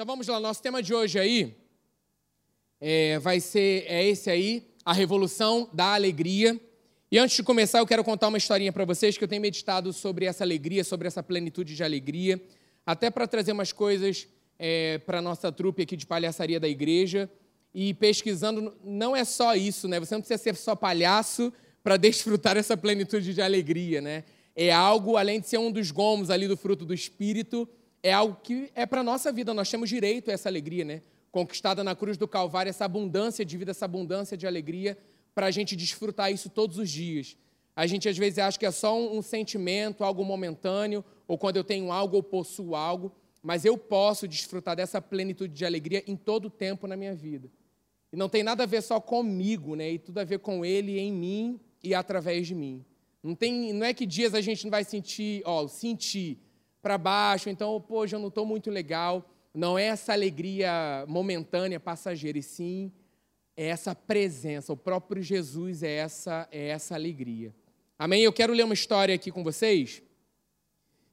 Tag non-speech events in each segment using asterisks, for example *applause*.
Então vamos lá, nosso tema de hoje aí é, vai ser é esse aí, a revolução da alegria. E antes de começar, eu quero contar uma historinha para vocês que eu tenho meditado sobre essa alegria, sobre essa plenitude de alegria, até para trazer umas coisas é, para a nossa trupe aqui de palhaçaria da igreja. E pesquisando, não é só isso, né? Você não precisa ser só palhaço para *laughs* desfrutar essa plenitude de alegria, né? É algo, além de ser um dos gomos ali do fruto do Espírito, é algo que é para a nossa vida, nós temos direito a essa alegria, né? Conquistada na cruz do Calvário, essa abundância de vida, essa abundância de alegria, para a gente desfrutar isso todos os dias. A gente às vezes acha que é só um, um sentimento, algo momentâneo, ou quando eu tenho algo ou possuo algo, mas eu posso desfrutar dessa plenitude de alegria em todo o tempo na minha vida. E não tem nada a ver só comigo, né? E tudo a ver com Ele em mim e através de mim. Não, tem, não é que dias a gente não vai sentir, ó, sentir para baixo, então, pô, já não estou muito legal. Não é essa alegria momentânea, passageira, e sim é essa presença. O próprio Jesus é essa, é essa alegria. Amém? Eu quero ler uma história aqui com vocês,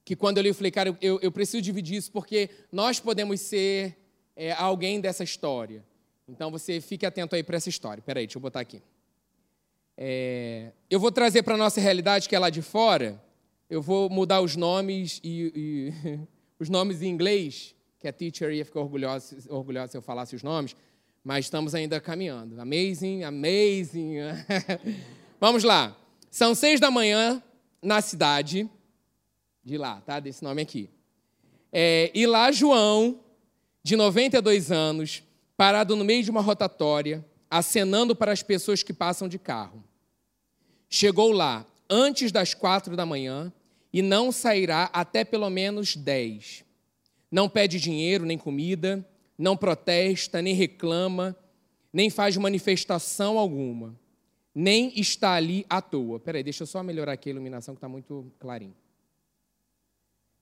que quando eu li, eu falei, cara, eu, eu preciso dividir isso, porque nós podemos ser é, alguém dessa história. Então você fique atento aí para essa história. Peraí, deixa eu botar aqui. É, eu vou trazer para a nossa realidade, que é lá de fora, eu vou mudar os nomes e, e *laughs* os nomes em inglês, que a teacher ia ficar orgulhosa, orgulhosa se eu falasse os nomes, mas estamos ainda caminhando. Amazing, amazing. *laughs* Vamos lá. São seis da manhã na cidade de lá, tá? Desse nome aqui. É, e lá João, de 92 anos, parado no meio de uma rotatória, acenando para as pessoas que passam de carro. Chegou lá antes das quatro da manhã e não sairá até pelo menos dez. Não pede dinheiro nem comida, não protesta, nem reclama, nem faz manifestação alguma, nem está ali à toa. Peraí, deixa eu só melhorar aqui a iluminação que está muito clarinho.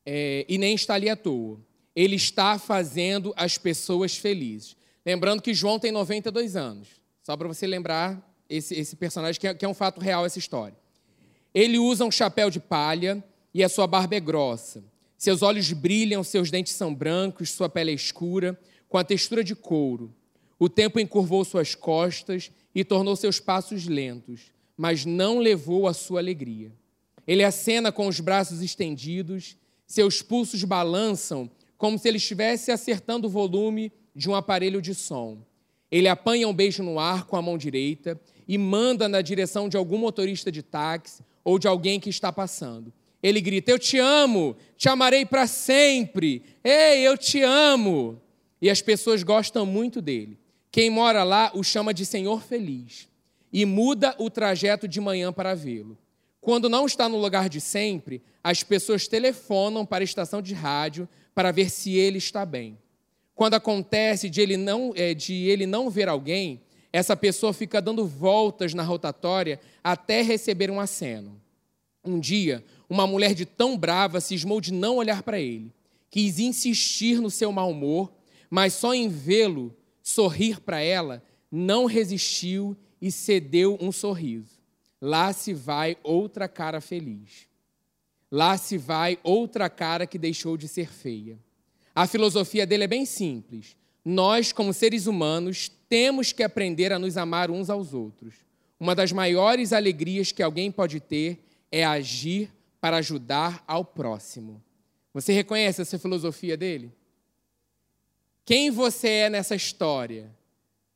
É, e nem está ali à toa. Ele está fazendo as pessoas felizes. Lembrando que João tem 92 anos. Só para você lembrar esse, esse personagem, que é, que é um fato real essa história. Ele usa um chapéu de palha e a sua barba é grossa. Seus olhos brilham, seus dentes são brancos, sua pele é escura, com a textura de couro. O tempo encurvou suas costas e tornou seus passos lentos, mas não levou a sua alegria. Ele acena com os braços estendidos, seus pulsos balançam como se ele estivesse acertando o volume de um aparelho de som. Ele apanha um beijo no ar com a mão direita e manda na direção de algum motorista de táxi ou de alguém que está passando. Ele grita: Eu te amo, te amarei para sempre. Ei, eu te amo. E as pessoas gostam muito dele. Quem mora lá o chama de Senhor Feliz e muda o trajeto de manhã para vê-lo. Quando não está no lugar de sempre, as pessoas telefonam para a estação de rádio para ver se ele está bem. Quando acontece de ele não, é, de ele não ver alguém, essa pessoa fica dando voltas na rotatória até receber um aceno. Um dia, uma mulher de tão brava cismou de não olhar para ele. Quis insistir no seu mau humor, mas só em vê-lo sorrir para ela, não resistiu e cedeu um sorriso. Lá se vai outra cara feliz. Lá se vai outra cara que deixou de ser feia. A filosofia dele é bem simples. Nós, como seres humanos, temos que aprender a nos amar uns aos outros. Uma das maiores alegrias que alguém pode ter é agir para ajudar ao próximo. Você reconhece essa filosofia dele? Quem você é nessa história?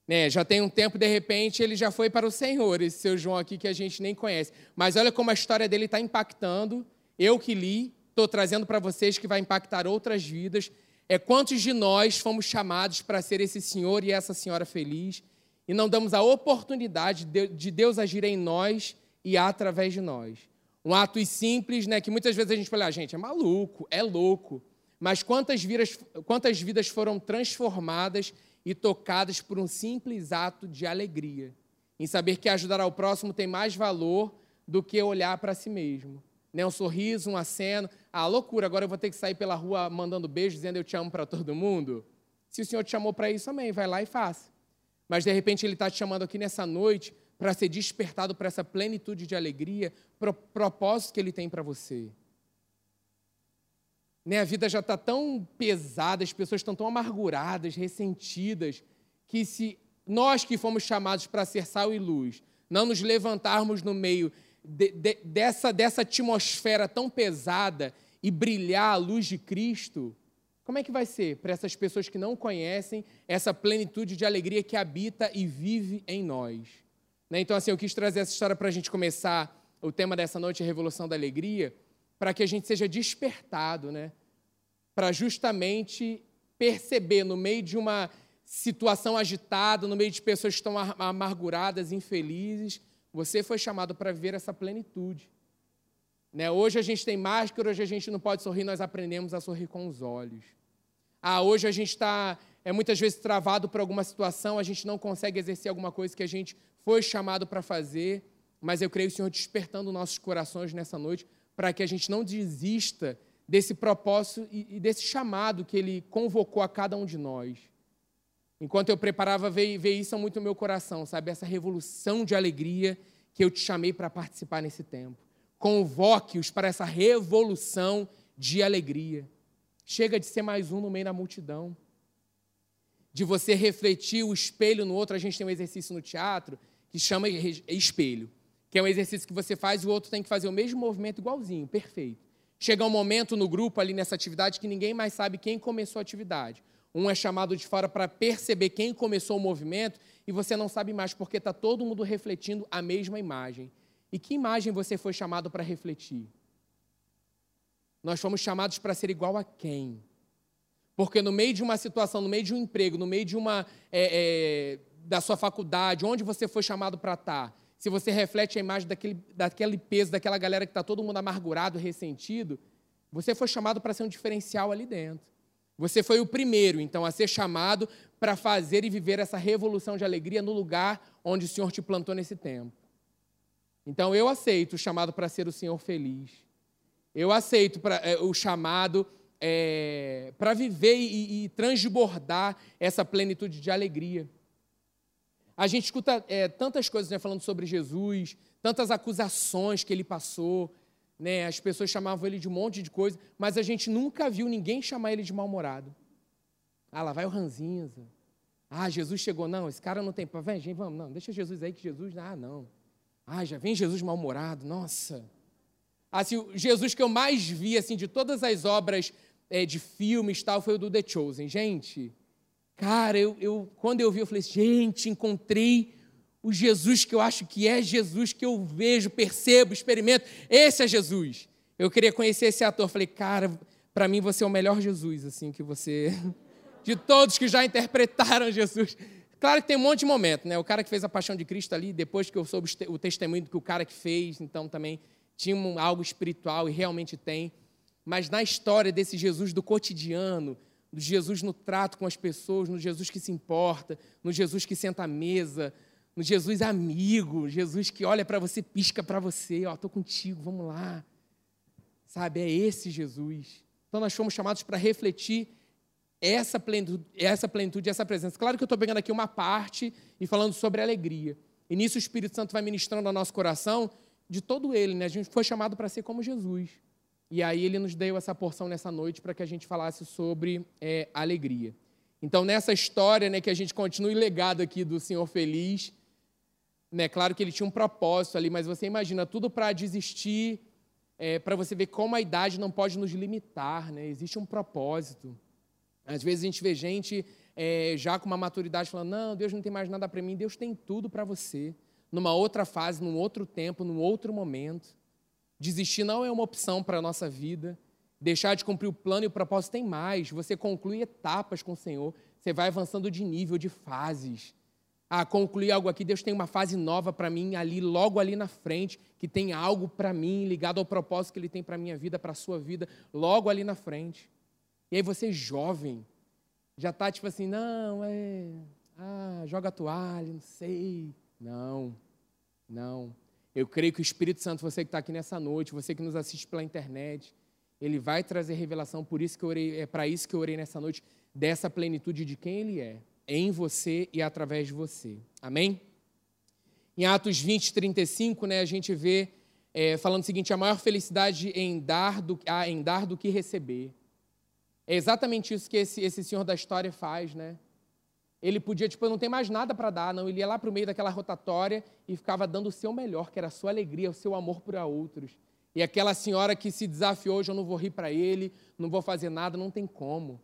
Né, já tem um tempo, de repente, ele já foi para o Senhor, esse seu João aqui que a gente nem conhece. Mas olha como a história dele está impactando. Eu que li, estou trazendo para vocês que vai impactar outras vidas é quantos de nós fomos chamados para ser esse senhor e essa senhora feliz e não damos a oportunidade de Deus agir em nós e através de nós. Um ato simples, né, que muitas vezes a gente fala, ah, gente, é maluco, é louco. Mas quantas vidas, quantas vidas foram transformadas e tocadas por um simples ato de alegria, em saber que ajudar ao próximo tem mais valor do que olhar para si mesmo né? um sorriso, um aceno. Ah, loucura, agora eu vou ter que sair pela rua mandando beijo, dizendo eu te amo para todo mundo. Se o Senhor te chamou para isso, amém, vai lá e faça. Mas de repente Ele está te chamando aqui nessa noite para ser despertado para essa plenitude de alegria, para o propósito que Ele tem para você. Né? A vida já está tão pesada, as pessoas estão tão amarguradas, ressentidas, que se nós que fomos chamados para ser sal e luz, não nos levantarmos no meio de, de, dessa, dessa atmosfera tão pesada e brilhar a luz de Cristo, como é que vai ser para essas pessoas que não conhecem essa plenitude de alegria que habita e vive em nós? Né? Então, assim, eu quis trazer essa história para a gente começar o tema dessa noite, a Revolução da Alegria, para que a gente seja despertado, né? para justamente perceber no meio de uma situação agitada, no meio de pessoas que estão amarguradas, infelizes, você foi chamado para viver essa plenitude. Né? Hoje a gente tem máscara, hoje a gente não pode sorrir, nós aprendemos a sorrir com os olhos. Ah, hoje a gente está é muitas vezes travado por alguma situação, a gente não consegue exercer alguma coisa que a gente foi chamado para fazer, mas eu creio o Senhor despertando nossos corações nessa noite para que a gente não desista desse propósito e desse chamado que Ele convocou a cada um de nós. Enquanto eu preparava, veio, veio isso muito no meu coração, sabe? Essa revolução de alegria que eu te chamei para participar nesse tempo. Convoque-os para essa revolução de alegria. Chega de ser mais um no meio da multidão. De você refletir o espelho no outro. A gente tem um exercício no teatro que chama espelho, que é um exercício que você faz e o outro tem que fazer o mesmo movimento igualzinho, perfeito. Chega um momento no grupo ali nessa atividade que ninguém mais sabe quem começou a atividade. Um é chamado de fora para perceber quem começou o movimento e você não sabe mais porque está todo mundo refletindo a mesma imagem. E que imagem você foi chamado para refletir? Nós fomos chamados para ser igual a quem? Porque no meio de uma situação, no meio de um emprego, no meio de uma é, é, da sua faculdade, onde você foi chamado para estar, tá, se você reflete a imagem daquele, daquele peso, daquela galera que está todo mundo amargurado, ressentido, você foi chamado para ser um diferencial ali dentro. Você foi o primeiro, então, a ser chamado para fazer e viver essa revolução de alegria no lugar onde o Senhor te plantou nesse tempo. Então, eu aceito o chamado para ser o Senhor feliz. Eu aceito pra, é, o chamado é, para viver e, e transbordar essa plenitude de alegria. A gente escuta é, tantas coisas né, falando sobre Jesus, tantas acusações que ele passou, né, as pessoas chamavam ele de um monte de coisa, mas a gente nunca viu ninguém chamar ele de mal-humorado. Ah, lá vai o ranzinza. Ah, Jesus chegou. Não, esse cara não tem. Vem, gente, vamos, não, deixa Jesus aí que Jesus. Ah, não. Ah, já vem Jesus mal-humorado. Nossa. Assim, Jesus que eu mais vi, assim, de todas as obras é, de filmes tal, foi o do The Chosen. Gente, Cara, eu, eu, quando eu vi, eu falei, gente, encontrei o Jesus que eu acho que é Jesus, que eu vejo, percebo, experimento. Esse é Jesus. Eu queria conhecer esse ator. Falei, cara, para mim você é o melhor Jesus, assim, que você. *laughs* De todos que já interpretaram Jesus. Claro que tem um monte de momento, né? O cara que fez a paixão de Cristo ali, depois que eu soube o testemunho que o cara que fez, então também tinha algo espiritual e realmente tem. Mas na história desse Jesus do cotidiano, no Jesus no trato com as pessoas, no Jesus que se importa, no Jesus que senta à mesa, no Jesus amigo, Jesus que olha para você, pisca para você, ó, estou contigo, vamos lá. Sabe, é esse Jesus. Então nós fomos chamados para refletir essa plenitude, essa plenitude, essa presença. Claro que eu estou pegando aqui uma parte e falando sobre alegria. E nisso o Espírito Santo vai ministrando ao nosso coração de todo ele, né? A gente foi chamado para ser como Jesus. E aí ele nos deu essa porção nessa noite para que a gente falasse sobre é, alegria. Então, nessa história, né, que a gente continue legado aqui do Senhor Feliz, né, claro que ele tinha um propósito ali, mas você imagina tudo para desistir, é, para você ver como a idade não pode nos limitar, né? existe um propósito. Às vezes a gente vê gente é, já com uma maturidade falando: não, Deus não tem mais nada para mim, Deus tem tudo para você, numa outra fase, num outro tempo, num outro momento. Desistir não é uma opção para a nossa vida. Deixar de cumprir o plano e o propósito tem mais. Você conclui etapas com o Senhor. Você vai avançando de nível, de fases. Ah, concluir algo aqui, Deus tem uma fase nova para mim ali, logo ali na frente, que tem algo para mim ligado ao propósito que Ele tem para minha vida, para a sua vida, logo ali na frente. E aí você, jovem, já está tipo assim, não, é. Ah, joga a toalha, não sei. Não, não. Eu creio que o Espírito Santo, você que está aqui nessa noite, você que nos assiste pela internet, ele vai trazer revelação, por isso que eu orei, é para isso que eu orei nessa noite, dessa plenitude de quem ele é, em você e através de você. Amém? Em Atos 20, 35, né, a gente vê é, falando o seguinte: a maior felicidade em dar, do, ah, em dar do que receber. É exatamente isso que esse, esse senhor da história faz, né? Ele podia, tipo, não tem mais nada para dar, não. Ele ia lá para o meio daquela rotatória e ficava dando o seu melhor, que era a sua alegria, o seu amor para outros. E aquela senhora que se desafiou, hoje eu não vou rir para ele, não vou fazer nada, não tem como.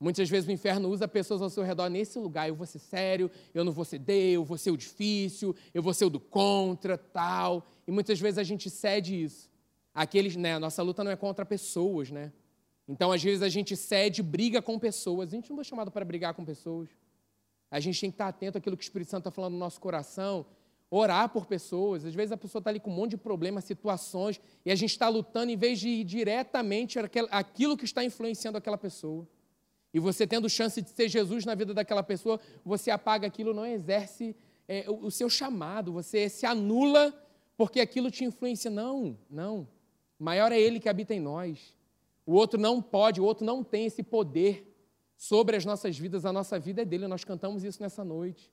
Muitas vezes o inferno usa pessoas ao seu redor nesse lugar. Eu vou ser sério, eu não vou ceder, eu vou ser o difícil, eu vou ser o do contra, tal. E muitas vezes a gente cede isso. Aqueles, né, a nossa luta não é contra pessoas, né? Então, às vezes, a gente cede, briga com pessoas. A gente não foi chamado para brigar com pessoas. A gente tem que estar atento àquilo que o Espírito Santo está falando no nosso coração, orar por pessoas. Às vezes a pessoa está ali com um monte de problemas, situações, e a gente está lutando em vez de ir diretamente aquilo que está influenciando aquela pessoa. E você tendo chance de ser Jesus na vida daquela pessoa, você apaga aquilo, não exerce é, o, o seu chamado, você se anula porque aquilo te influencia. Não, não. Maior é Ele que habita em nós. O outro não pode, o outro não tem esse poder sobre as nossas vidas, a nossa vida é dele, nós cantamos isso nessa noite.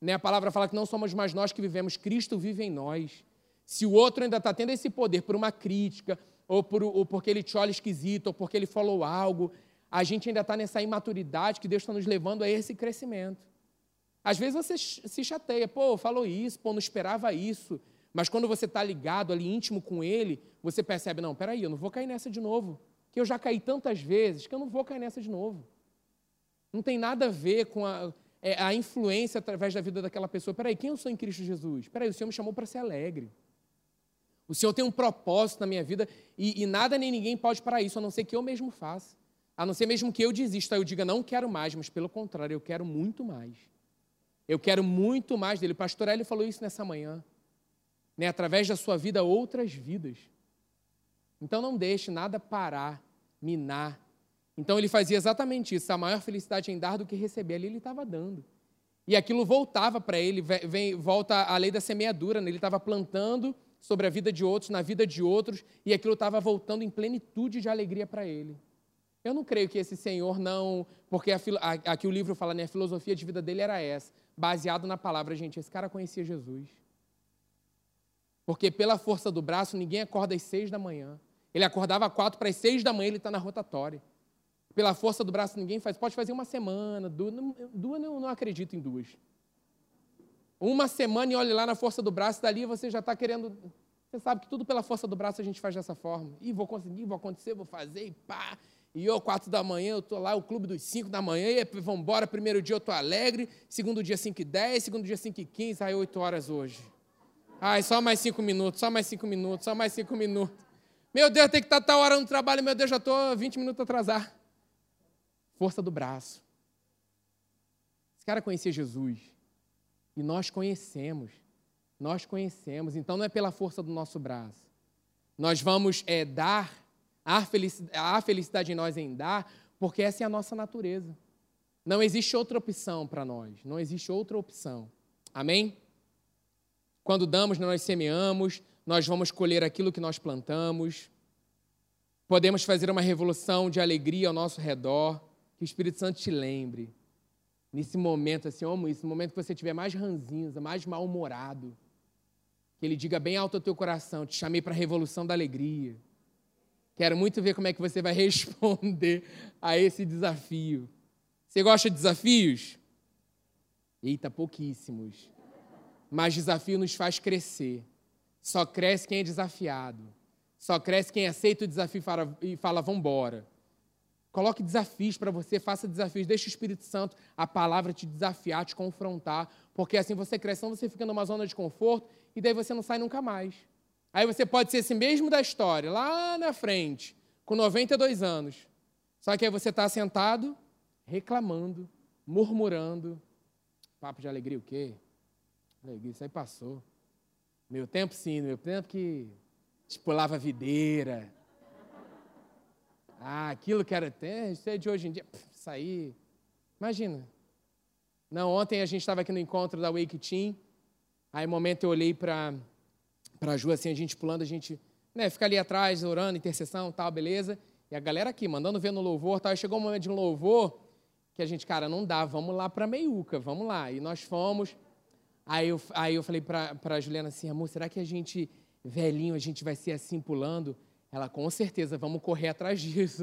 Né? A palavra fala que não somos mais nós que vivemos, Cristo vive em nós. Se o outro ainda está tendo esse poder por uma crítica, ou, por, ou porque ele te olha esquisito, ou porque ele falou algo, a gente ainda está nessa imaturidade que Deus está nos levando a esse crescimento. Às vezes você se chateia, pô, falou isso, pô, não esperava isso. Mas quando você está ligado ali, íntimo com ele, você percebe, não, peraí, eu não vou cair nessa de novo. Que eu já caí tantas vezes que eu não vou cair nessa de novo. Não tem nada a ver com a, é, a influência através da vida daquela pessoa. Peraí, quem eu sou em Cristo Jesus? Peraí, o Senhor me chamou para ser alegre. O Senhor tem um propósito na minha vida e, e, nada nem ninguém pode para isso, a não ser que eu mesmo faça. A não ser mesmo que eu desista, eu diga, não quero mais, mas pelo contrário, eu quero muito mais. Eu quero muito mais dele. O pastor Hélio falou isso nessa manhã. Né? Através da sua vida, outras vidas. Então não deixe nada parar, minar então ele fazia exatamente isso. A maior felicidade em dar do que receber. Ali ele estava dando. E aquilo voltava para ele, vem, volta a lei da semeadura. Né? Ele estava plantando sobre a vida de outros, na vida de outros, e aquilo estava voltando em plenitude de alegria para ele. Eu não creio que esse senhor não. Porque a, aqui o livro fala, né? A filosofia de vida dele era essa, baseado na palavra. Gente, esse cara conhecia Jesus. Porque pela força do braço, ninguém acorda às seis da manhã. Ele acordava às quatro para as seis da manhã, ele está na rotatória. Pela força do braço ninguém faz. Pode fazer uma semana, duas, duas eu não acredito em duas. Uma semana e olhe lá na força do braço, dali você já está querendo. Você sabe que tudo pela força do braço a gente faz dessa forma. E vou conseguir, vou acontecer, vou fazer, e pá. E eu, quatro da manhã, eu estou lá, o clube dos cinco da manhã, e vamos embora. Primeiro dia eu estou alegre, segundo dia cinco e dez, segundo dia cinco e quinze, aí oito horas hoje. Ai, só mais cinco minutos, só mais cinco minutos, só mais cinco minutos. Meu Deus, tem que estar tal hora no trabalho, meu Deus, já estou 20 minutos atrasado força do braço. Esse cara conhecia Jesus. E nós conhecemos. Nós conhecemos. Então não é pela força do nosso braço. Nós vamos é, dar, a felicidade, a felicidade em nós em dar, porque essa é a nossa natureza. Não existe outra opção para nós. Não existe outra opção. Amém? Quando damos, nós semeamos, nós vamos colher aquilo que nós plantamos. Podemos fazer uma revolução de alegria ao nosso redor que o Espírito Santo te lembre, nesse momento, assim, amo isso, no momento que você estiver mais ranzinza, mais mal-humorado, que ele diga bem alto ao teu coração, te chamei para a revolução da alegria. Quero muito ver como é que você vai *laughs* responder a esse desafio. Você gosta de desafios? Eita, pouquíssimos. Mas desafio nos faz crescer. Só cresce quem é desafiado. Só cresce quem aceita o desafio e fala, e fala vamos embora. Coloque desafios para você, faça desafios, deixe o Espírito Santo, a palavra te desafiar, te confrontar, porque assim você cresce, você fica numa zona de conforto e daí você não sai nunca mais. Aí você pode ser esse mesmo da história, lá na frente, com 92 anos. Só que aí você está sentado, reclamando, murmurando. Papo de alegria o quê? Alegria, isso aí passou. Meu tempo sim, meu tempo que pulava videira, ah, aquilo que era até, isso é de hoje em dia, isso aí. Imagina. Não, ontem a gente estava aqui no encontro da Wake Team, aí, um momento, eu olhei para a Ju, assim, a gente pulando, a gente né, fica ali atrás, orando, intercessão tal, beleza. E a galera aqui, mandando ver no louvor tal. Aí chegou um momento de um louvor que a gente, cara, não dá, vamos lá para Meiuca, vamos lá. E nós fomos. Aí eu, aí eu falei para a Juliana assim, amor, será que a gente, velhinho, a gente vai ser assim pulando? Ela, com certeza, vamos correr atrás disso.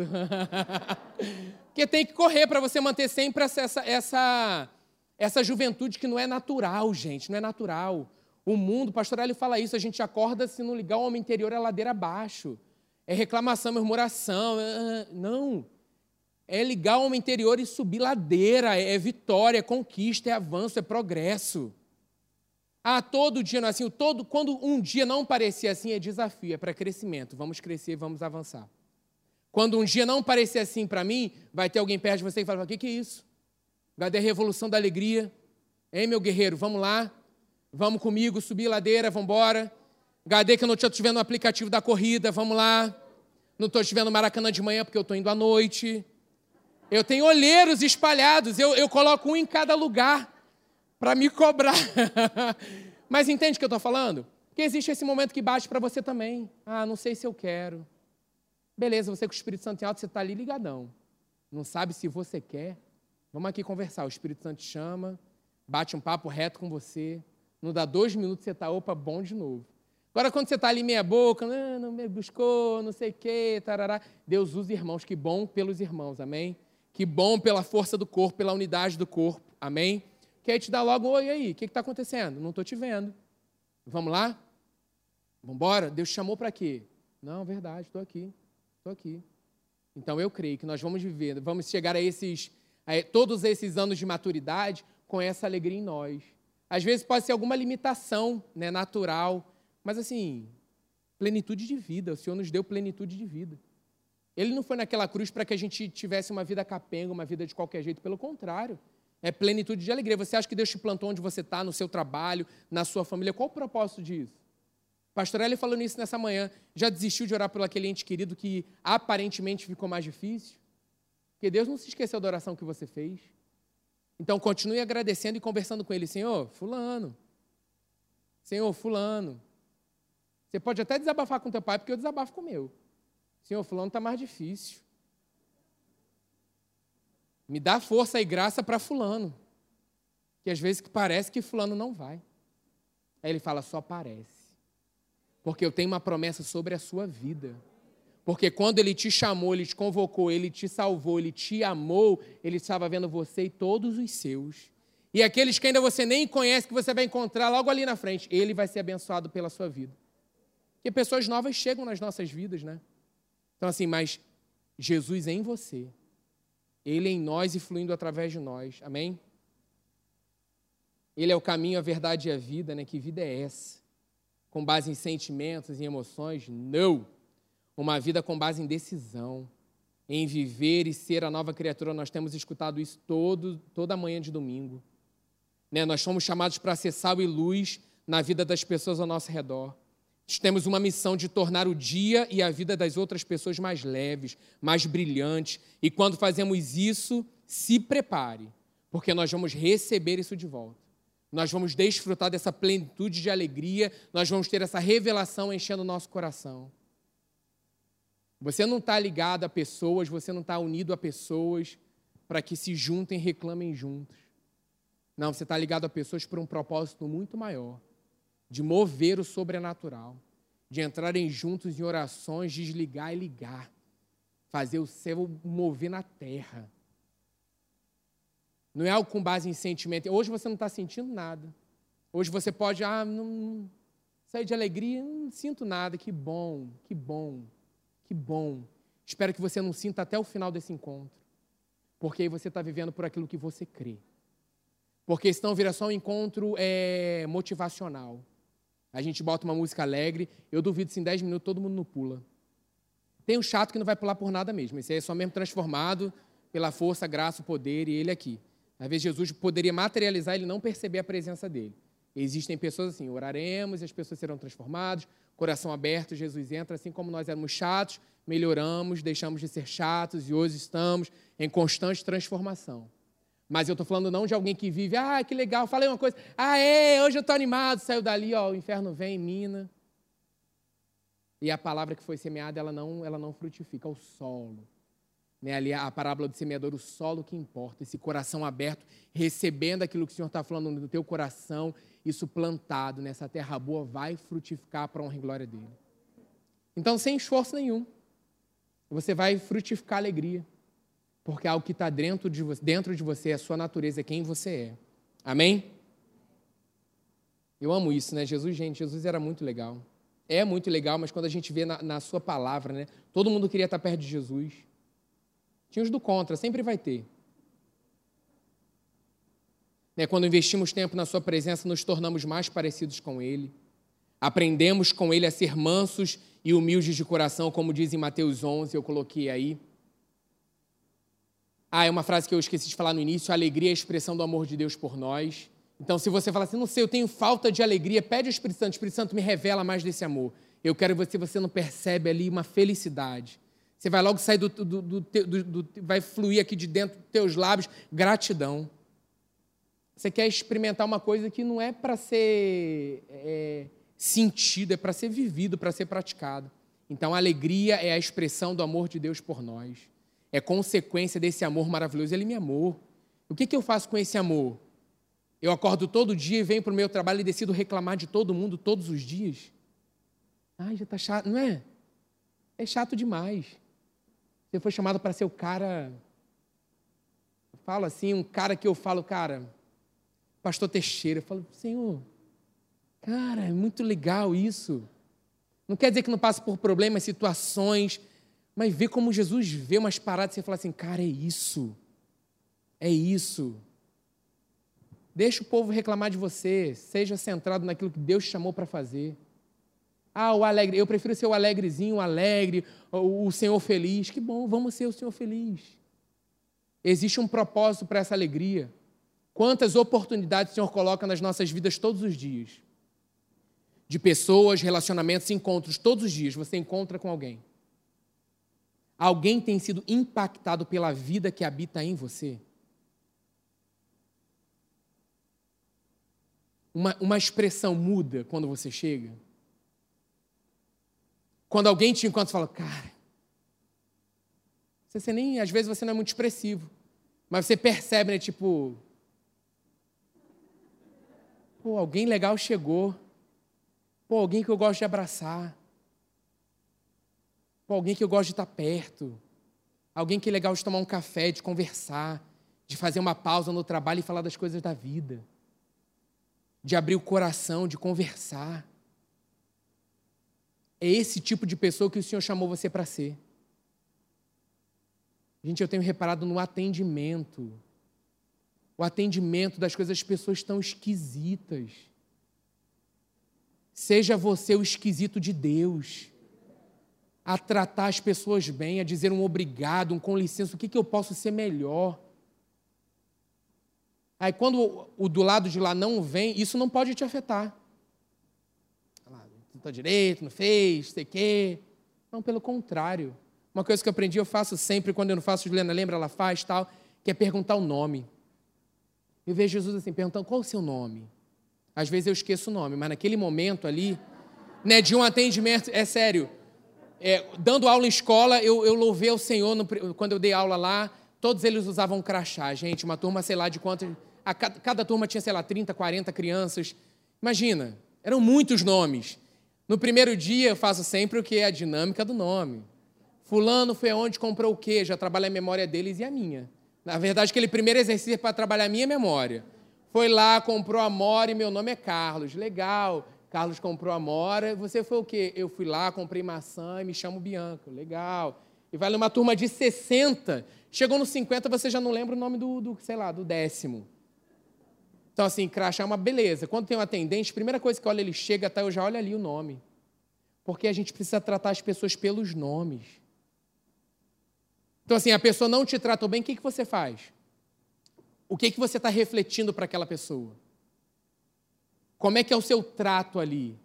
*laughs* Porque tem que correr para você manter sempre essa, essa, essa juventude que não é natural, gente, não é natural. O mundo, pastor Hélio fala isso, a gente acorda se não ligar o homem interior é ladeira abaixo. É reclamação, murmuração. É, não. É ligar o homem interior e subir ladeira. É vitória, é conquista, é avanço, é progresso. Ah, todo dia não é assim. Todo, quando um dia não parecer assim, é desafio, é para crescimento. Vamos crescer, vamos avançar. Quando um dia não parecer assim para mim, vai ter alguém perto de você e falar: o que, que é isso? Cadê a revolução da alegria? Hein, meu guerreiro, vamos lá? Vamos comigo, subir ladeira, vamos embora. Gadê que eu não estou te vendo no aplicativo da corrida, vamos lá. Não estou te vendo no Maracanã de manhã porque eu estou indo à noite. Eu tenho olheiros espalhados, eu, eu coloco um em cada lugar para me cobrar. *laughs* Mas entende o que eu estou falando? Que existe esse momento que bate para você também. Ah, não sei se eu quero. Beleza, você com o Espírito Santo em alto, você está ali ligadão. Não sabe se você quer. Vamos aqui conversar. O Espírito Santo te chama, bate um papo reto com você. Não dá dois minutos, você está, opa, bom de novo. Agora, quando você está ali meia boca, não, ah, não me buscou, não sei o quê, tarará. Deus usa irmãos, que bom pelos irmãos, amém? Que bom pela força do corpo, pela unidade do corpo, amém? Que aí te dá logo, oi, aí, o que está acontecendo? Não estou te vendo. Vamos lá? Vamos embora? Deus te chamou para quê? Não, verdade, estou aqui, estou aqui. Então eu creio que nós vamos viver, vamos chegar a esses, a todos esses anos de maturidade com essa alegria em nós. Às vezes pode ser alguma limitação né, natural, mas assim, plenitude de vida. O Senhor nos deu plenitude de vida. Ele não foi naquela cruz para que a gente tivesse uma vida capenga, uma vida de qualquer jeito. Pelo contrário, é plenitude de alegria. Você acha que Deus te plantou onde você está, no seu trabalho, na sua família? Qual o propósito disso? Pastor Eli falou nisso nessa manhã. Já desistiu de orar por aquele ente querido que aparentemente ficou mais difícil? Porque Deus não se esqueceu da oração que você fez. Então continue agradecendo e conversando com ele. Senhor, fulano. Senhor, fulano. Você pode até desabafar com teu pai, porque eu desabafo com o meu. Senhor, fulano está mais difícil. Me dá força e graça para fulano. Que às vezes parece que fulano não vai. Aí ele fala, só parece. Porque eu tenho uma promessa sobre a sua vida. Porque quando ele te chamou, ele te convocou, ele te salvou, ele te amou, ele estava vendo você e todos os seus. E aqueles que ainda você nem conhece, que você vai encontrar logo ali na frente, ele vai ser abençoado pela sua vida. Porque pessoas novas chegam nas nossas vidas, né? Então, assim, mas Jesus em você ele em nós e fluindo através de nós. Amém? Ele é o caminho, a verdade e a vida, né? Que vida é essa? Com base em sentimentos, em emoções? Não! Uma vida com base em decisão, em viver e ser a nova criatura. Nós temos escutado isso todo, toda manhã de domingo. Né? Nós somos chamados para ser sal e luz na vida das pessoas ao nosso redor temos uma missão de tornar o dia e a vida das outras pessoas mais leves, mais brilhantes. E quando fazemos isso, se prepare, porque nós vamos receber isso de volta. Nós vamos desfrutar dessa plenitude de alegria, nós vamos ter essa revelação enchendo o nosso coração. Você não está ligado a pessoas, você não está unido a pessoas para que se juntem e reclamem juntos. Não, você está ligado a pessoas por um propósito muito maior de mover o sobrenatural, de entrarem juntos em orações, desligar e ligar, fazer o céu mover na terra. Não é algo com base em sentimento. Hoje você não está sentindo nada. Hoje você pode, ah, não, sair de alegria, não sinto nada. Que bom, que bom, que bom. Espero que você não sinta até o final desse encontro. Porque aí você está vivendo por aquilo que você crê. Porque senão vira só um encontro é, motivacional. A gente bota uma música alegre, eu duvido se em 10 minutos todo mundo não pula. Tem um chato que não vai pular por nada mesmo. Esse aí é só mesmo transformado pela força, graça, o poder e ele aqui. Às vezes Jesus poderia materializar ele não perceber a presença dele. Existem pessoas assim, oraremos e as pessoas serão transformadas, coração aberto, Jesus entra, assim como nós éramos chatos, melhoramos, deixamos de ser chatos e hoje estamos em constante transformação. Mas eu estou falando não de alguém que vive, ah, que legal, falei uma coisa, ah, é, hoje eu estou animado, saiu dali, ó, o inferno vem, mina. E a palavra que foi semeada, ela não, ela não frutifica, o solo. Né, ali a parábola do semeador, o solo que importa, esse coração aberto, recebendo aquilo que o Senhor está falando no teu coração, isso plantado nessa terra boa vai frutificar para a honra e glória dele. Então, sem esforço nenhum, você vai frutificar alegria, porque algo que está dentro de, você, dentro de você é a sua natureza, é quem você é. Amém? Eu amo isso, né? Jesus, gente, Jesus era muito legal. É muito legal, mas quando a gente vê na, na sua palavra, né? Todo mundo queria estar perto de Jesus. Tinha os do contra, sempre vai ter. Né? Quando investimos tempo na sua presença, nos tornamos mais parecidos com Ele. Aprendemos com Ele a ser mansos e humildes de coração, como diz em Mateus 11, eu coloquei aí. Ah, é uma frase que eu esqueci de falar no início: a alegria é a expressão do amor de Deus por nós. Então, se você fala assim, não sei, eu tenho falta de alegria, pede ao Espírito Santo, Espírito Santo me revela mais desse amor. Eu quero você, você não percebe ali uma felicidade. Você vai logo sair do, do, do, do vai fluir aqui de dentro dos teus lábios gratidão. Você quer experimentar uma coisa que não é para ser é, sentido, é para ser vivido, para ser praticado. Então, a alegria é a expressão do amor de Deus por nós. É consequência desse amor maravilhoso. Ele me amou. O que, que eu faço com esse amor? Eu acordo todo dia e venho para o meu trabalho e decido reclamar de todo mundo todos os dias. Ai, já está chato, não é? É chato demais. Você foi chamado para ser o cara. Eu falo assim, um cara que eu falo, cara, pastor Teixeira. Eu falo, Senhor, cara, é muito legal isso. Não quer dizer que não passe por problemas, situações, mas ver como Jesus vê umas paradas e você fala assim, cara, é isso. É isso. Deixa o povo reclamar de você, seja centrado naquilo que Deus chamou para fazer. Ah, o alegre, eu prefiro ser o alegrezinho, o alegre, o Senhor feliz. Que bom, vamos ser o Senhor feliz. Existe um propósito para essa alegria. Quantas oportunidades o Senhor coloca nas nossas vidas todos os dias? De pessoas, relacionamentos, encontros, todos os dias você encontra com alguém. Alguém tem sido impactado pela vida que habita em você? uma, uma expressão muda quando você chega? Quando alguém te encontra e fala, cara, você nem, às vezes você não é muito expressivo, mas você percebe, né, tipo, pô, alguém legal chegou, pô, alguém que eu gosto de abraçar, pô, alguém que eu gosto de estar perto, alguém que é legal de tomar um café, de conversar, de fazer uma pausa no trabalho e falar das coisas da vida de abrir o coração, de conversar. É esse tipo de pessoa que o Senhor chamou você para ser. Gente, eu tenho reparado no atendimento. O atendimento das coisas, as pessoas tão esquisitas. Seja você o esquisito de Deus. A tratar as pessoas bem, a dizer um obrigado, um com licença, o que, que eu posso ser melhor. Aí quando o do lado de lá não vem, isso não pode te afetar. Não está direito, não fez, sei quê. Não, pelo contrário. Uma coisa que eu aprendi, eu faço sempre, quando eu não faço, Juliana lembra, ela faz tal, que é perguntar o nome. Eu vejo Jesus assim, perguntando qual o seu nome. Às vezes eu esqueço o nome, mas naquele momento ali, né, de um atendimento, é sério, é, dando aula em escola, eu, eu louvei ao Senhor no, quando eu dei aula lá, todos eles usavam crachá, gente, uma turma, sei lá de quantos a cada, cada turma tinha, sei lá, 30, 40 crianças. Imagina, eram muitos nomes. No primeiro dia eu faço sempre o que é a dinâmica do nome. Fulano foi aonde comprou o quê? Já trabalha a memória deles e a minha. Na verdade, aquele primeiro exercício para trabalhar a minha memória. Foi lá, comprou a Mora e meu nome é Carlos. Legal. Carlos comprou a Mora. Você foi o quê? Eu fui lá, comprei maçã e me chamo Bianca. Legal. E vai numa turma de 60. Chegou no 50, você já não lembra o nome do, do sei lá, do décimo. Então, assim, crachá é uma beleza. Quando tem um atendente, primeira coisa que olha, ele chega, tá, eu já olho ali o nome. Porque a gente precisa tratar as pessoas pelos nomes. Então, assim, a pessoa não te tratou bem, o que, que você faz? O que, que você está refletindo para aquela pessoa? Como é que é o seu trato ali?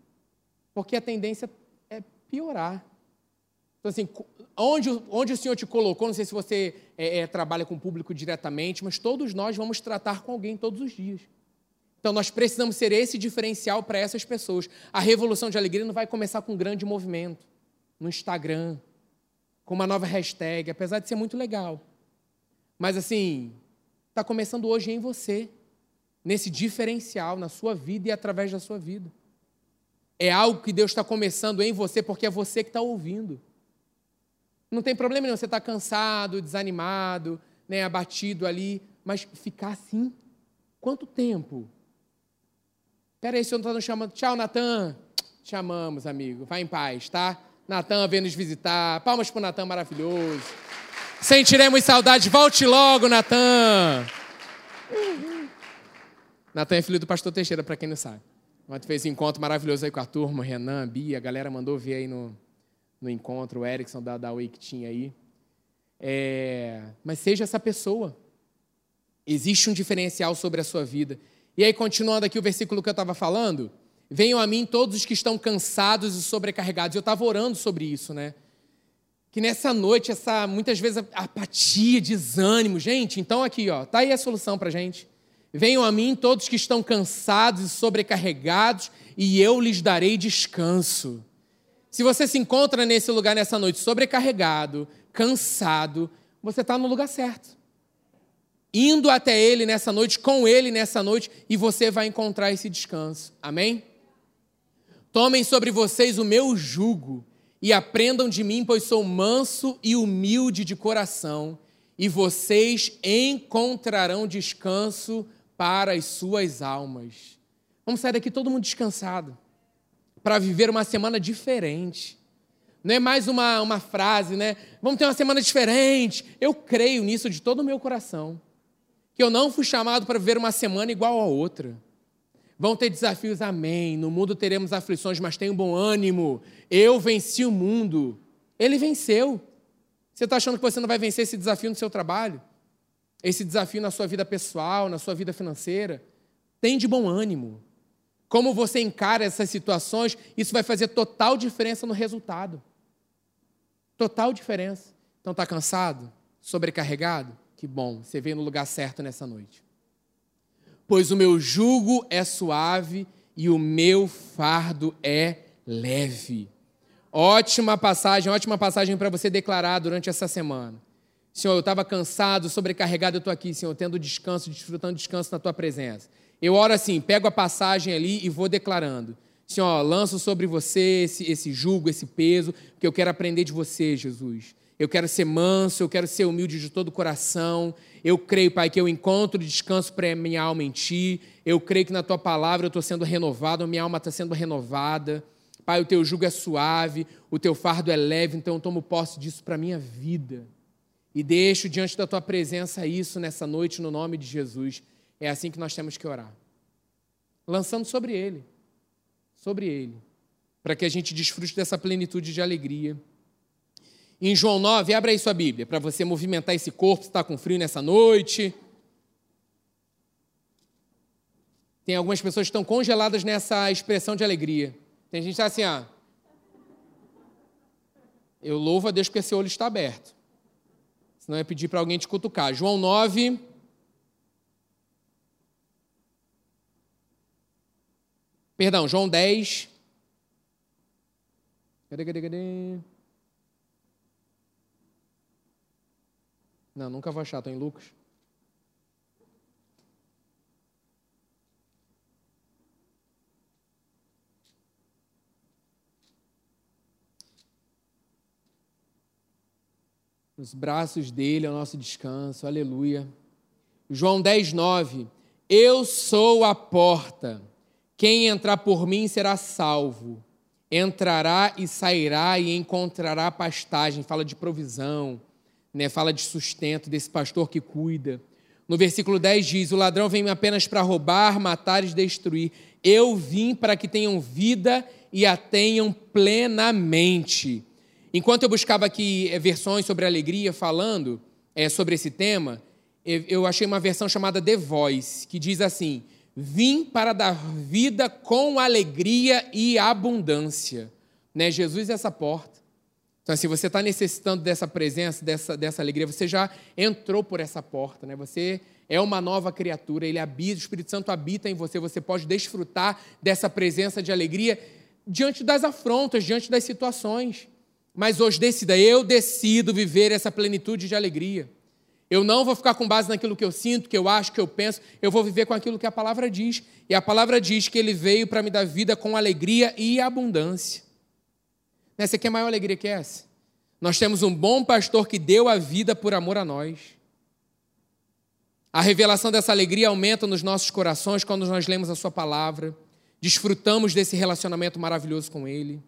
Porque a tendência é piorar. Então, assim, onde, onde o Senhor te colocou, não sei se você é, é, trabalha com o público diretamente, mas todos nós vamos tratar com alguém todos os dias. Então nós precisamos ser esse diferencial para essas pessoas. A revolução de alegria não vai começar com um grande movimento no Instagram, com uma nova hashtag, apesar de ser muito legal. Mas assim, está começando hoje em você, nesse diferencial na sua vida e através da sua vida. É algo que Deus está começando em você, porque é você que está ouvindo. Não tem problema nenhum, você está cansado, desanimado, né, abatido ali, mas ficar assim, quanto tempo? Peraí, senhor não está nos chamando. Tchau, Natan. Chamamos, amigo. Vai em paz, tá? Natan vem nos visitar. Palmas para o Natan maravilhoso. Sentiremos saudade. Volte logo, Natan. Natan é filho do pastor Teixeira, para quem não sabe. Ontem fez um encontro maravilhoso aí com a turma, Renan, Bia, a galera mandou ver aí no, no encontro, o Erickson da, da Way que tinha aí. É, mas seja essa pessoa. Existe um diferencial sobre a sua vida. E aí, continuando aqui o versículo que eu estava falando, venham a mim todos os que estão cansados e sobrecarregados. Eu estava orando sobre isso, né? Que nessa noite, essa muitas vezes apatia, desânimo, gente. Então aqui, ó, tá aí a solução para gente. Venham a mim todos que estão cansados e sobrecarregados, e eu lhes darei descanso. Se você se encontra nesse lugar nessa noite sobrecarregado, cansado, você está no lugar certo. Indo até Ele nessa noite, com Ele nessa noite, e você vai encontrar esse descanso. Amém? Tomem sobre vocês o meu jugo e aprendam de mim, pois sou manso e humilde de coração, e vocês encontrarão descanso para as suas almas. Vamos sair daqui todo mundo descansado para viver uma semana diferente. Não é mais uma, uma frase, né? Vamos ter uma semana diferente. Eu creio nisso de todo o meu coração. Que eu não fui chamado para viver uma semana igual a outra. Vão ter desafios, amém. No mundo teremos aflições, mas tenham bom ânimo. Eu venci o mundo. Ele venceu. Você está achando que você não vai vencer esse desafio no seu trabalho? Esse desafio na sua vida pessoal, na sua vida financeira? Tem de bom ânimo. Como você encara essas situações, isso vai fazer total diferença no resultado. Total diferença. Então está cansado? Sobrecarregado? Que bom, você veio no lugar certo nessa noite. Pois o meu jugo é suave e o meu fardo é leve. Ótima passagem, ótima passagem para você declarar durante essa semana. Senhor, eu estava cansado, sobrecarregado, eu estou aqui, Senhor, tendo descanso, desfrutando descanso na tua presença. Eu oro assim, pego a passagem ali e vou declarando. Senhor, lanço sobre você esse, esse jugo, esse peso, porque eu quero aprender de você, Jesus. Eu quero ser manso, eu quero ser humilde de todo o coração. Eu creio, Pai, que eu encontro descanso para minha alma em Ti. Eu creio que na Tua palavra eu estou sendo renovado, a minha alma está sendo renovada. Pai, o Teu jugo é suave, o Teu fardo é leve, então eu tomo posse disso para a minha vida. E deixo diante da Tua presença isso nessa noite, no nome de Jesus. É assim que nós temos que orar. Lançando sobre Ele. Sobre Ele. Para que a gente desfrute dessa plenitude de alegria. Em João 9, abra aí sua Bíblia, para você movimentar esse corpo, se está com frio nessa noite. Tem algumas pessoas que estão congeladas nessa expressão de alegria. Tem gente que está assim, ah. Eu louvo a Deus porque esse olho está aberto. Senão ia pedir para alguém te cutucar. João 9, Perdão, João 10. Cadê, cadê, cadê? Não, nunca vou achar, estou em Lucas. Nos braços dele é o nosso descanso, aleluia. João 10, 9. Eu sou a porta. Quem entrar por mim será salvo. Entrará e sairá e encontrará pastagem. Fala de provisão, né? fala de sustento desse pastor que cuida. No versículo 10 diz: O ladrão vem apenas para roubar, matar e destruir. Eu vim para que tenham vida e a tenham plenamente. Enquanto eu buscava aqui eh, versões sobre alegria falando é, sobre esse tema, eu achei uma versão chamada The Voice, que diz assim: Vim para dar vida com alegria e abundância. Né? Jesus é essa porta. Então, se assim, você está necessitando dessa presença, dessa, dessa alegria, você já entrou por essa porta. Né? Você é uma nova criatura, ele habita, o Espírito Santo habita em você, você pode desfrutar dessa presença de alegria diante das afrontas, diante das situações. Mas hoje decida, eu decido viver essa plenitude de alegria. Eu não vou ficar com base naquilo que eu sinto, que eu acho, que eu penso. Eu vou viver com aquilo que a palavra diz. E a palavra diz que ele veio para me dar vida com alegria e abundância. Essa aqui é a maior alegria que essa. Nós temos um bom pastor que deu a vida por amor a nós. A revelação dessa alegria aumenta nos nossos corações quando nós lemos a Sua palavra, desfrutamos desse relacionamento maravilhoso com Ele.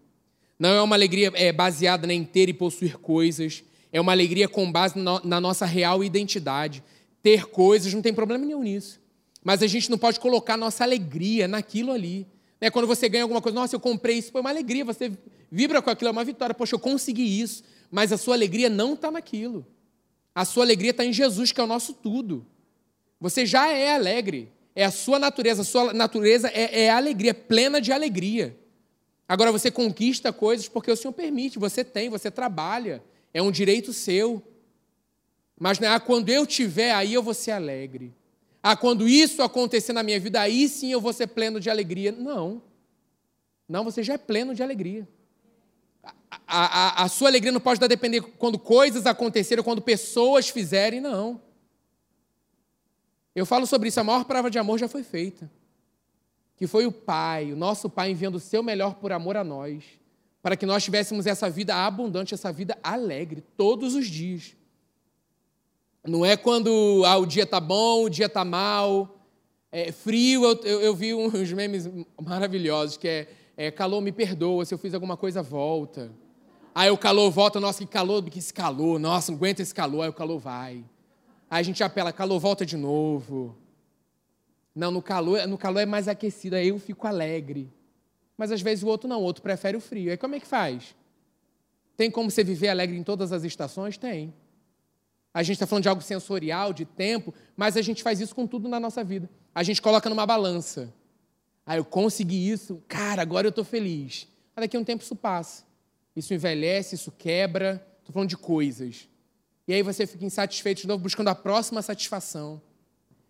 Não é uma alegria é, baseada em ter e possuir coisas, é uma alegria com base na nossa real identidade. Ter coisas, não tem problema nenhum nisso. Mas a gente não pode colocar nossa alegria naquilo ali. Né? Quando você ganha alguma coisa, nossa, eu comprei isso, foi uma alegria, você vibra com aquilo, é uma vitória. Poxa, eu consegui isso. Mas a sua alegria não está naquilo. A sua alegria está em Jesus, que é o nosso tudo. Você já é alegre. É a sua natureza. A sua natureza é, é alegria, plena de alegria. Agora você conquista coisas porque o Senhor permite, você tem, você trabalha. É um direito seu. Mas né, ah, quando eu tiver, aí eu vou ser alegre. Ah, quando isso acontecer na minha vida, aí sim eu vou ser pleno de alegria. Não. Não, você já é pleno de alegria. A, a, a sua alegria não pode dar depender quando coisas acontecerem, quando pessoas fizerem, não. Eu falo sobre isso, a maior prova de amor já foi feita. Que foi o Pai, o nosso Pai, enviando o seu melhor por amor a nós, para que nós tivéssemos essa vida abundante, essa vida alegre, todos os dias. Não é quando ah, o dia está bom, o dia está mal, é frio. Eu, eu, eu, vi uns memes maravilhosos, que é, é calor me perdoa, se eu fiz alguma coisa, volta. Aí o calor volta, nossa, que calor, que esse calor, nossa, não aguenta esse calor, aí o calor vai. Aí a gente apela, calor volta de novo. Não, no calor, no calor é mais aquecido, aí eu fico alegre. Mas às vezes o outro não, o outro prefere o frio. Aí como é que faz? Tem como você viver alegre em todas as estações? Tem. A gente está falando de algo sensorial, de tempo, mas a gente faz isso com tudo na nossa vida. A gente coloca numa balança. Ah, eu consegui isso, cara, agora eu estou feliz. Mas daqui a um tempo isso passa. Isso envelhece, isso quebra. Estou falando de coisas. E aí você fica insatisfeito de novo, buscando a próxima satisfação.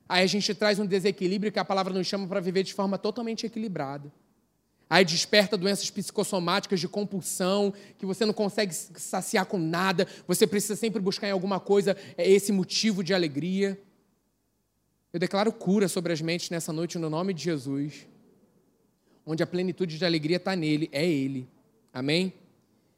Aí a gente traz um desequilíbrio que a palavra nos chama para viver de forma totalmente equilibrada. Aí desperta doenças psicossomáticas de compulsão, que você não consegue saciar com nada, você precisa sempre buscar em alguma coisa é, esse motivo de alegria. Eu declaro cura sobre as mentes nessa noite no nome de Jesus, onde a plenitude de alegria está nele, é Ele. Amém?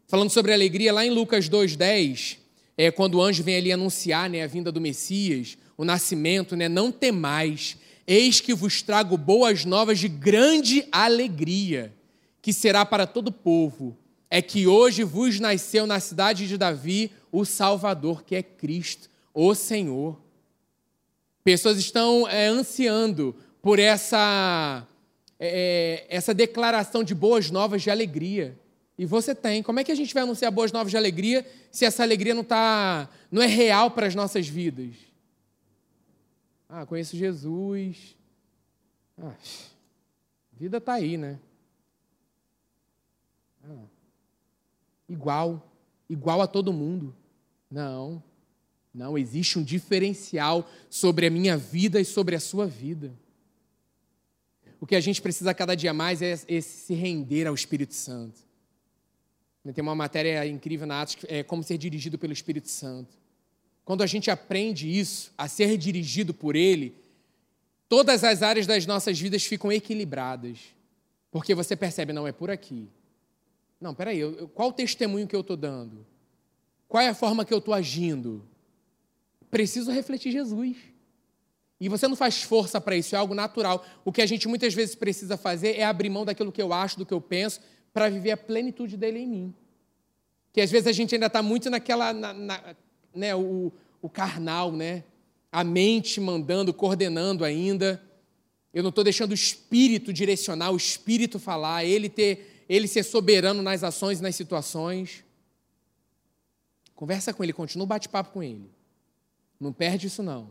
Falando sobre alegria, lá em Lucas 2,10, é, quando o anjo vem ali anunciar né, a vinda do Messias, o nascimento, né, não temais, eis que vos trago boas novas de grande alegria, que será para todo o povo. É que hoje vos nasceu na cidade de Davi o Salvador, que é Cristo, o Senhor. Pessoas estão é, ansiando por essa, é, essa declaração de boas novas de alegria. E você tem. Como é que a gente vai anunciar boas novas de alegria se essa alegria não, tá, não é real para as nossas vidas? Ah, conheço Jesus. Ah, vida está aí, né? Ah, igual, igual a todo mundo. Não, não, existe um diferencial sobre a minha vida e sobre a sua vida. O que a gente precisa cada dia mais é, é se render ao Espírito Santo. Tem uma matéria incrível na Atos, é como ser dirigido pelo Espírito Santo. Quando a gente aprende isso, a ser dirigido por Ele, todas as áreas das nossas vidas ficam equilibradas. Porque você percebe, não, é por aqui. Não, peraí, eu, qual o testemunho que eu estou dando? Qual é a forma que eu estou agindo? Preciso refletir Jesus. E você não faz força para isso, é algo natural. O que a gente muitas vezes precisa fazer é abrir mão daquilo que eu acho, do que eu penso, para viver a plenitude dele em mim. Que às vezes a gente ainda está muito naquela, na, na, né, o, o carnal, né? A mente mandando, coordenando ainda. Eu não estou deixando o espírito direcionar, o espírito falar, ele ter, ele ser soberano nas ações e nas situações. Conversa com ele, continua o bate-papo com ele. Não perde isso não.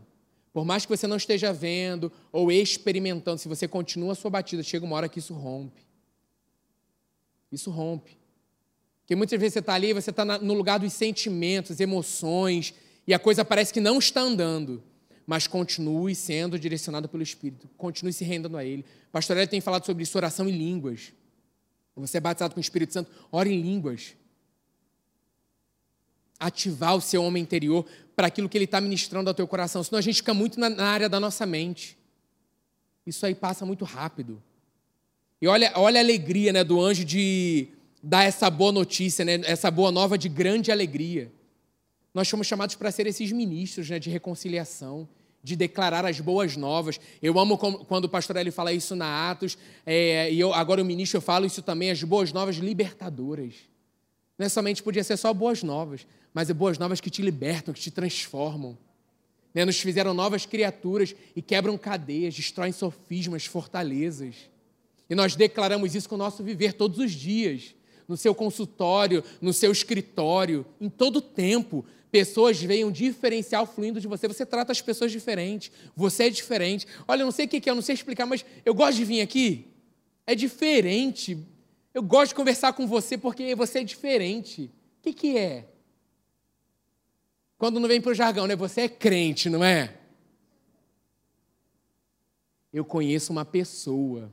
Por mais que você não esteja vendo ou experimentando, se você continua a sua batida, chega uma hora que isso rompe. Isso rompe. Porque muitas vezes você está ali, você está no lugar dos sentimentos, emoções, e a coisa parece que não está andando. Mas continue sendo direcionado pelo Espírito, continue se rendendo a Ele. Pastor Hélio tem falado sobre isso, oração em línguas. Você é batizado com o Espírito Santo, ore em línguas. ativar o seu homem interior para aquilo que ele está ministrando ao teu coração. Senão a gente fica muito na, na área da nossa mente. Isso aí passa muito rápido. E olha, olha a alegria né, do anjo de dar essa boa notícia, né, essa boa nova de grande alegria. Nós fomos chamados para ser esses ministros né, de reconciliação, de declarar as boas novas. Eu amo quando o pastor Eli fala isso na Atos, é, e eu, agora o ministro eu falo isso também, as boas novas libertadoras. Não é somente podia ser só boas novas, mas é boas novas que te libertam, que te transformam. Né? Nos fizeram novas criaturas e quebram cadeias, destroem sofismas, fortalezas. E nós declaramos isso com o nosso viver todos os dias, no seu consultório, no seu escritório, em todo tempo. Pessoas veem um diferencial fluindo de você. Você trata as pessoas diferente. Você é diferente. Olha, eu não sei o que é, eu não sei explicar, mas eu gosto de vir aqui. É diferente. Eu gosto de conversar com você porque você é diferente. O que, que é? Quando não vem para o jargão, né? Você é crente, não é? Eu conheço uma pessoa.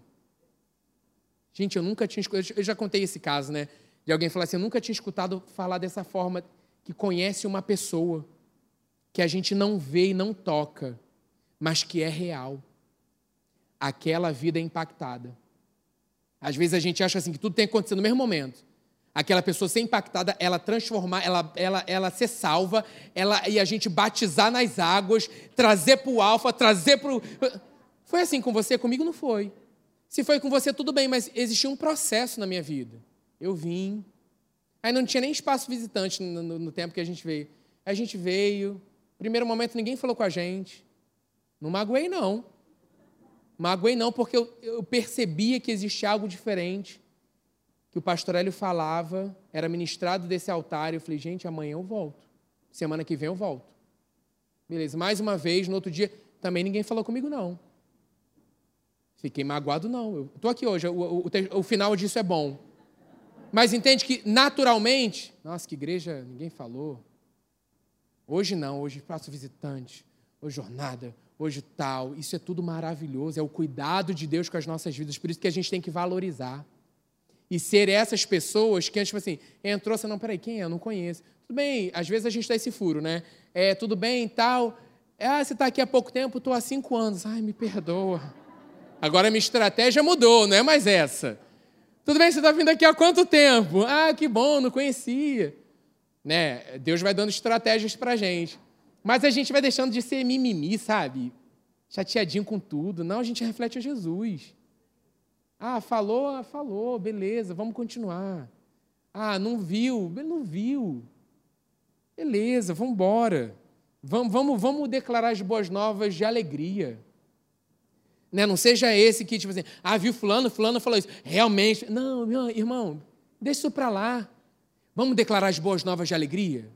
Gente, eu nunca tinha escutado. Eu já contei esse caso, né? De alguém falar assim: eu nunca tinha escutado falar dessa forma que conhece uma pessoa que a gente não vê e não toca, mas que é real. Aquela vida é impactada. Às vezes a gente acha assim que tudo tem que acontecer no mesmo momento. Aquela pessoa ser impactada, ela transformar, ela, ela, ela ser salva, ela e a gente batizar nas águas, trazer para o alfa, trazer para o. Foi assim com você? Comigo não foi. Se foi com você, tudo bem, mas existia um processo na minha vida. Eu vim, Aí não tinha nem espaço visitante no, no, no tempo que a gente veio. A gente veio, primeiro momento ninguém falou com a gente. Não magoei, não. Magoei, não, porque eu, eu percebia que existia algo diferente. Que o pastor Hélio falava, era ministrado desse altar. E eu falei, gente, amanhã eu volto. Semana que vem eu volto. Beleza, mais uma vez, no outro dia, também ninguém falou comigo, não. Fiquei magoado, não. Eu estou aqui hoje, o, o, o, final disso é bom. Mas entende que naturalmente, nossa, que igreja, ninguém falou. Hoje não, hoje faço visitante, hoje jornada, hoje tal. Isso é tudo maravilhoso, é o cuidado de Deus com as nossas vidas, por isso que a gente tem que valorizar. E ser essas pessoas que, tipo assim, entrou, você não, peraí, quem é? Eu não conheço. Tudo bem, às vezes a gente dá esse furo, né? É, tudo bem, tal. Ah, você está aqui há pouco tempo, estou há cinco anos. Ai, me perdoa. Agora minha estratégia mudou, não é mais essa. Tudo bem, você está vindo aqui há quanto tempo? Ah, que bom, não conhecia. Né? Deus vai dando estratégias para a gente. Mas a gente vai deixando de ser mimimi, sabe? Chateadinho com tudo. Não, a gente reflete a Jesus. Ah, falou, ah, falou, beleza, vamos continuar. Ah, não viu, não viu. Beleza, vamos embora. Vamos, vamos, vamos declarar as boas novas de alegria. Né? Não seja esse que, tipo assim, ah, viu fulano, fulano falou isso. Realmente. Não, meu irmão, deixa isso para lá. Vamos declarar as boas novas de alegria?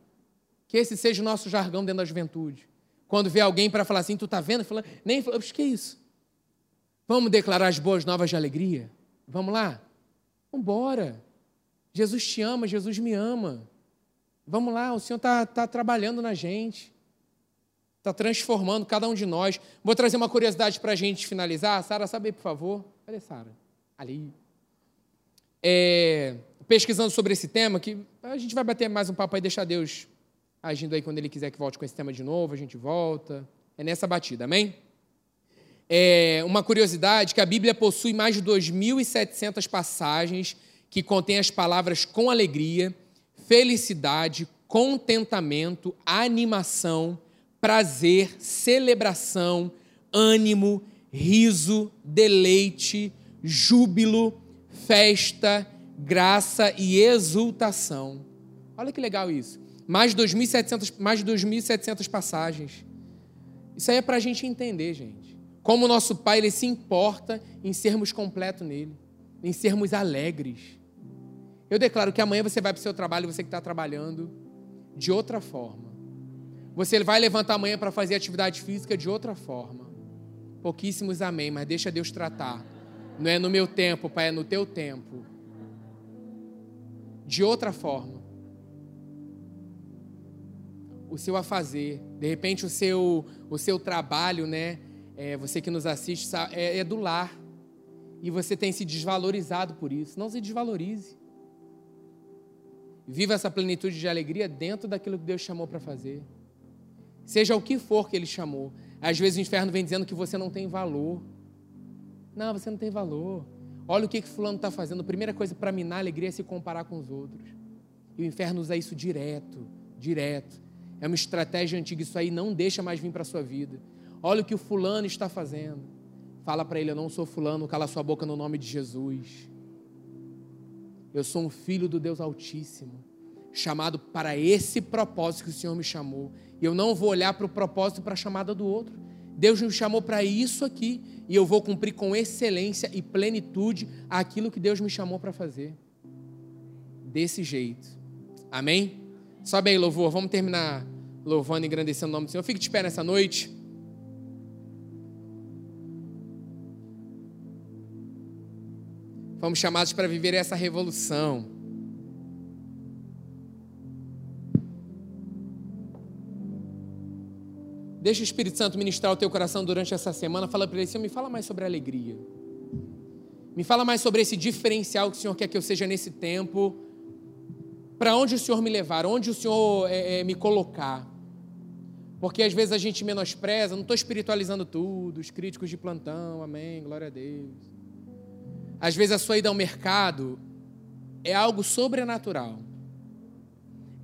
Que esse seja o nosso jargão dentro da juventude. Quando vê alguém para falar assim, tu tá vendo? Falando, nem falou, que é isso? Vamos declarar as boas novas de alegria? Vamos lá? Vamos embora. Jesus te ama, Jesus me ama. Vamos lá, o Senhor está tá trabalhando na gente está transformando cada um de nós. Vou trazer uma curiosidade para a gente finalizar. Sara, sabe, por favor? Cadê Sara? Ali. É, pesquisando sobre esse tema, que a gente vai bater mais um papo aí, deixar Deus agindo aí quando Ele quiser que volte com esse tema de novo, a gente volta. É nessa batida, amém? É uma curiosidade que a Bíblia possui mais de 2.700 passagens que contêm as palavras com alegria, felicidade, contentamento, animação, prazer, celebração, ânimo, riso, deleite, júbilo, festa, graça e exultação. Olha que legal isso. Mais de 2.700, mais de 2.700 passagens. Isso aí é para a gente entender, gente. Como o nosso Pai ele se importa em sermos completos nele, em sermos alegres. Eu declaro que amanhã você vai para o seu trabalho, você que está trabalhando, de outra forma você vai levantar amanhã para fazer atividade física de outra forma. Pouquíssimos amém, mas deixa Deus tratar. Não é no meu tempo, Pai, é no teu tempo. De outra forma. O seu a fazer, de repente o seu, o seu trabalho, né? É, você que nos assiste, é, é do lar. E você tem se desvalorizado por isso. Não se desvalorize. Viva essa plenitude de alegria dentro daquilo que Deus chamou para fazer. Seja o que for que Ele chamou. Às vezes o inferno vem dizendo que você não tem valor. Não, você não tem valor. Olha o que, que fulano está fazendo. A primeira coisa para minar a alegria é se comparar com os outros. E o inferno usa isso direto, direto. É uma estratégia antiga. Isso aí não deixa mais vir para a sua vida. Olha o que o fulano está fazendo. Fala para ele: Eu não sou fulano, cala sua boca no nome de Jesus. Eu sou um filho do Deus Altíssimo, chamado para esse propósito que o Senhor me chamou. E eu não vou olhar para o propósito para a chamada do outro. Deus me chamou para isso aqui e eu vou cumprir com excelência e plenitude aquilo que Deus me chamou para fazer. Desse jeito. Amém? Sobe aí, louvor. Vamos terminar louvando e engrandecendo o nome do Senhor. Fique de pé nessa noite. Fomos chamados para viver essa revolução. Deixa o Espírito Santo ministrar o teu coração durante essa semana. Fala para ele, Senhor, me fala mais sobre a alegria. Me fala mais sobre esse diferencial que o Senhor quer que eu seja nesse tempo. Para onde o Senhor me levar, onde o Senhor é, é, me colocar. Porque às vezes a gente menospreza, não estou espiritualizando tudo, os críticos de plantão, amém, glória a Deus. Às vezes a sua ida ao mercado é algo sobrenatural.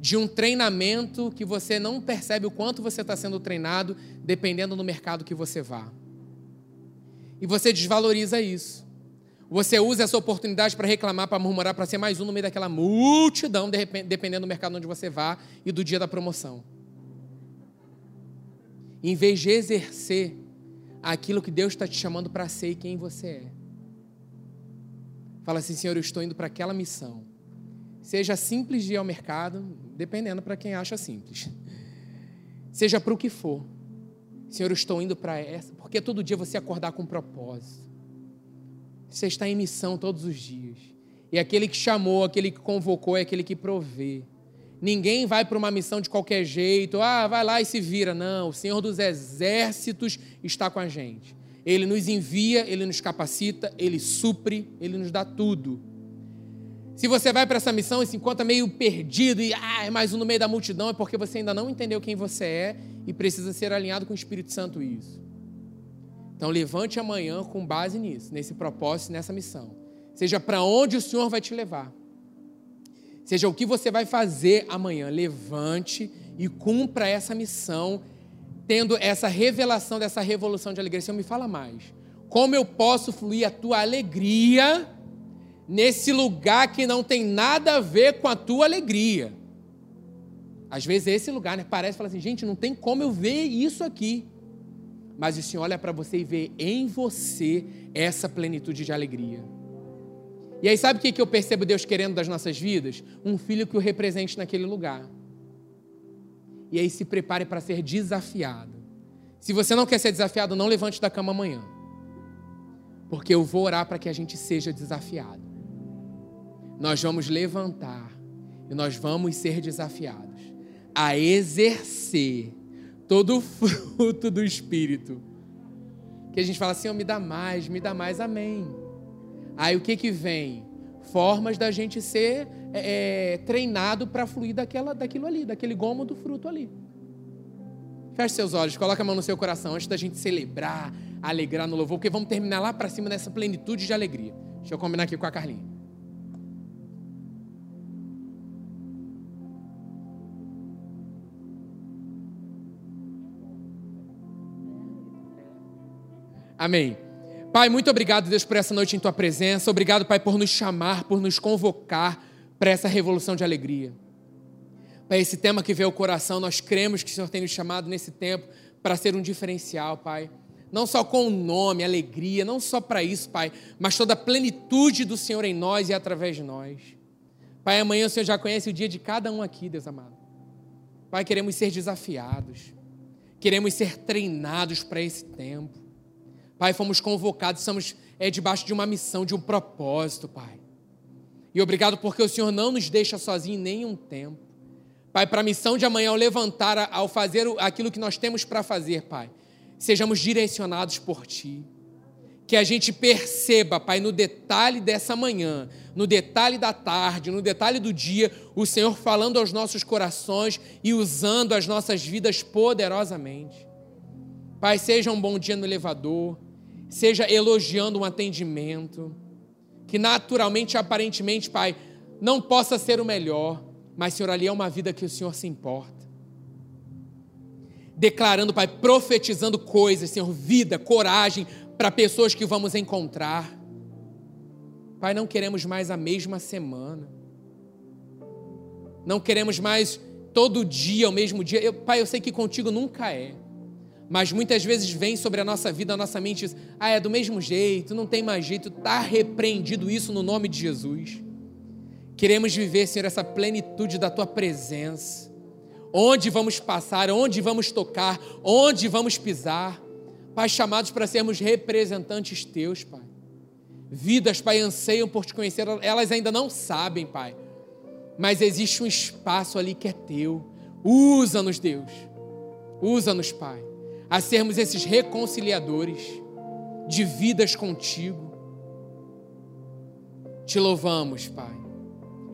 De um treinamento que você não percebe o quanto você está sendo treinado, dependendo do mercado que você vá. E você desvaloriza isso. Você usa essa oportunidade para reclamar, para murmurar, para ser mais um no meio daquela multidão, dependendo do mercado onde você vá e do dia da promoção. Em vez de exercer aquilo que Deus está te chamando para ser e quem você é. Fala assim, Senhor, eu estou indo para aquela missão. Seja simples de ir ao mercado, dependendo para quem acha simples. Seja para o que for. Senhor, eu estou indo para essa, porque todo dia você acordar com um propósito. Você está em missão todos os dias. E aquele que chamou, aquele que convocou, é aquele que provê. Ninguém vai para uma missão de qualquer jeito, ah, vai lá e se vira. Não, o Senhor dos exércitos está com a gente. Ele nos envia, ele nos capacita, ele supre, ele nos dá tudo. Se você vai para essa missão e se encontra meio perdido e ah, é mais um no meio da multidão, é porque você ainda não entendeu quem você é e precisa ser alinhado com o Espírito Santo isso. Então levante amanhã com base nisso, nesse propósito, nessa missão. Seja para onde o Senhor vai te levar. Seja o que você vai fazer amanhã, levante e cumpra essa missão tendo essa revelação dessa revolução de alegria. Senhor, me fala mais. Como eu posso fluir a tua alegria nesse lugar que não tem nada a ver com a tua alegria? Às vezes é esse lugar, né? Parece fala assim, gente, não tem como eu ver isso aqui. Mas o Senhor olha para você e vê em você essa plenitude de alegria. E aí, sabe o que eu percebo Deus querendo das nossas vidas? Um filho que o represente naquele lugar e aí se prepare para ser desafiado. Se você não quer ser desafiado, não levante da cama amanhã. Porque eu vou orar para que a gente seja desafiado. Nós vamos levantar e nós vamos ser desafiados a exercer todo o *laughs* fruto do Espírito. Que a gente fala assim, oh, me dá mais, me dá mais, amém. Aí o que que vem? Formas da gente ser é, é, treinado para fluir daquela, daquilo ali, daquele gomo do fruto ali. Feche seus olhos, coloque a mão no seu coração antes da gente celebrar, alegrar no louvor, porque vamos terminar lá para cima nessa plenitude de alegria. Deixa eu combinar aqui com a Carlinha. Amém. Pai, muito obrigado, Deus, por essa noite em tua presença. Obrigado, Pai, por nos chamar, por nos convocar para essa revolução de alegria. Para esse tema que veio ao coração, nós cremos que o Senhor tem nos chamado nesse tempo para ser um diferencial, Pai. Não só com o nome, alegria, não só para isso, Pai, mas toda a plenitude do Senhor em nós e através de nós. Pai, amanhã o Senhor já conhece o dia de cada um aqui, Deus amado. Pai, queremos ser desafiados, queremos ser treinados para esse tempo. Pai, fomos convocados, estamos é, debaixo de uma missão, de um propósito, Pai. E obrigado porque o Senhor não nos deixa sozinhos nem um tempo. Pai, para a missão de amanhã, ao levantar, ao fazer aquilo que nós temos para fazer, Pai, sejamos direcionados por Ti. que a gente perceba, Pai, no detalhe dessa manhã, no detalhe da tarde, no detalhe do dia, o Senhor falando aos nossos corações e usando as nossas vidas poderosamente. Pai, seja um bom dia no elevador, seja elogiando um atendimento, que naturalmente, aparentemente, Pai, não possa ser o melhor, mas, Senhor, ali é uma vida que o Senhor se importa. Declarando, Pai, profetizando coisas, Senhor, vida, coragem, para pessoas que vamos encontrar. Pai, não queremos mais a mesma semana. Não queremos mais todo dia, o mesmo dia. Eu, pai, eu sei que contigo nunca é. Mas muitas vezes vem sobre a nossa vida, a nossa mente, diz, ah, é do mesmo jeito, não tem mais jeito. Está repreendido isso no nome de Jesus. Queremos viver, Senhor, essa plenitude da Tua presença. Onde vamos passar, onde vamos tocar, onde vamos pisar. Pai, chamados para sermos representantes teus, Pai. Vidas, Pai, anseiam por te conhecer, elas ainda não sabem, Pai. Mas existe um espaço ali que é teu. Usa-nos, Deus. Usa-nos, Pai, a sermos esses reconciliadores de vidas contigo. Te louvamos, Pai,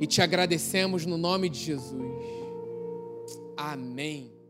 e te agradecemos no nome de Jesus. Amém.